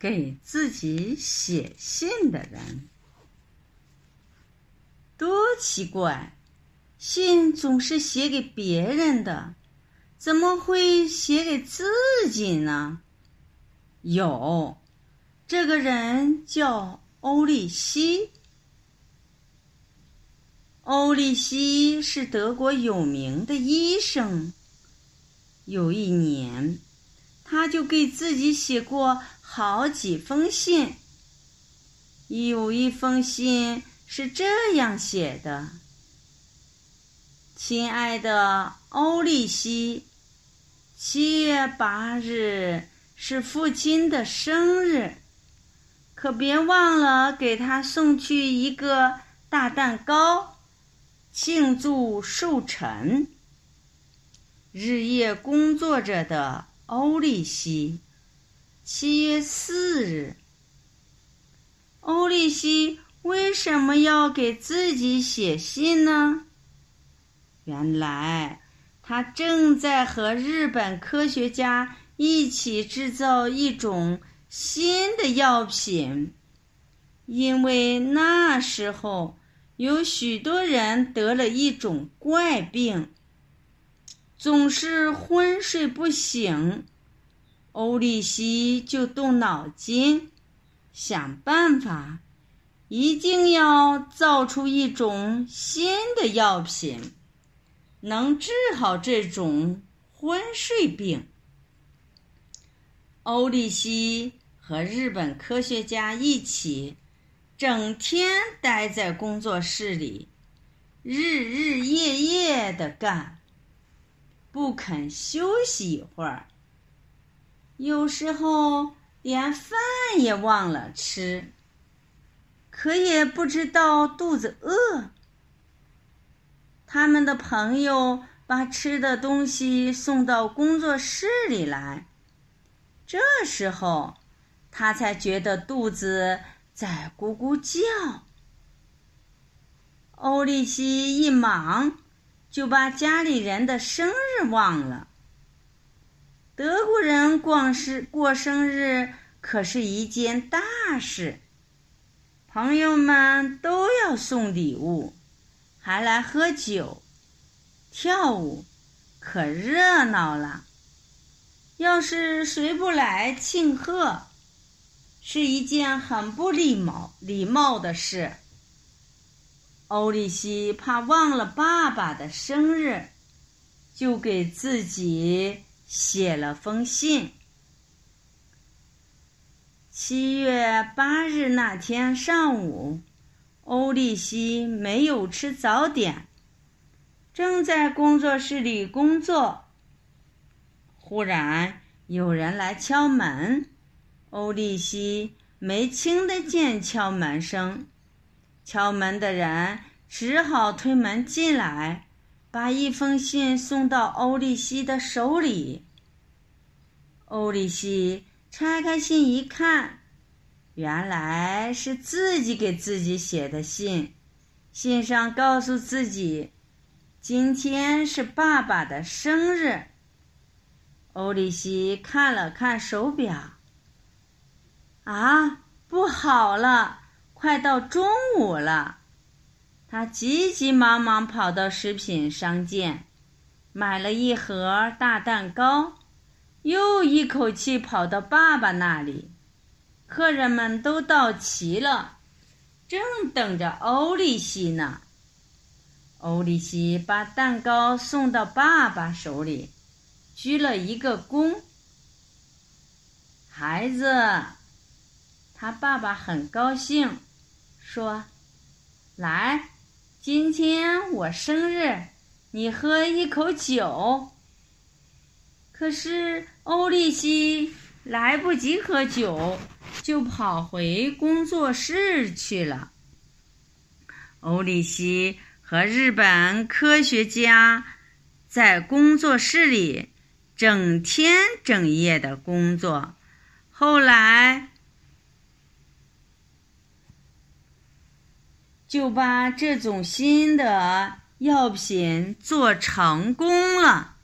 给自己写信的人。多奇怪！信总是写给别人的，怎么会写给自己呢？有，这个人叫欧利希。欧利希是德国有名的医生。有一年，他就给自己写过好几封信。有一封信。是这样写的：“亲爱的欧利西，七月八日是父亲的生日，可别忘了给他送去一个大蛋糕，庆祝寿辰。日夜工作着的欧利西，七月四日，欧利希。”为什么要给自己写信呢？原来他正在和日本科学家一起制造一种新的药品，因为那时候有许多人得了一种怪病，总是昏睡不醒。欧利希就动脑筋，想办法。一定要造出一种新的药品，能治好这种昏睡病。欧利希和日本科学家一起，整天待在工作室里，日日夜夜的干，不肯休息一会儿。有时候连饭也忘了吃。可也不知道肚子饿。他们的朋友把吃的东西送到工作室里来，这时候他才觉得肚子在咕咕叫。欧利西一忙，就把家里人的生日忘了。德国人过生过生日可是一件大事。朋友们都要送礼物，还来喝酒、跳舞，可热闹了。要是谁不来庆贺，是一件很不礼貌、礼貌的事。欧利西怕忘了爸爸的生日，就给自己写了封信。七月八日那天上午，欧利希没有吃早点，正在工作室里工作。忽然有人来敲门，欧利希没听得见敲门声，敲门的人只好推门进来，把一封信送到欧利希的手里。欧利希。拆开信一看，原来是自己给自己写的信。信上告诉自己，今天是爸爸的生日。欧利希看了看手表，啊，不好了，快到中午了。他急急忙忙跑到食品商店，买了一盒大蛋糕。又一口气跑到爸爸那里，客人们都到齐了，正等着欧利西呢。欧利西把蛋糕送到爸爸手里，鞠了一个躬。孩子，他爸爸很高兴，说：“来，今天我生日，你喝一口酒。”可是欧利希来不及喝酒，就跑回工作室去了。欧利希和日本科学家在工作室里整天整夜的工作，后来就把这种新的药品做成功了。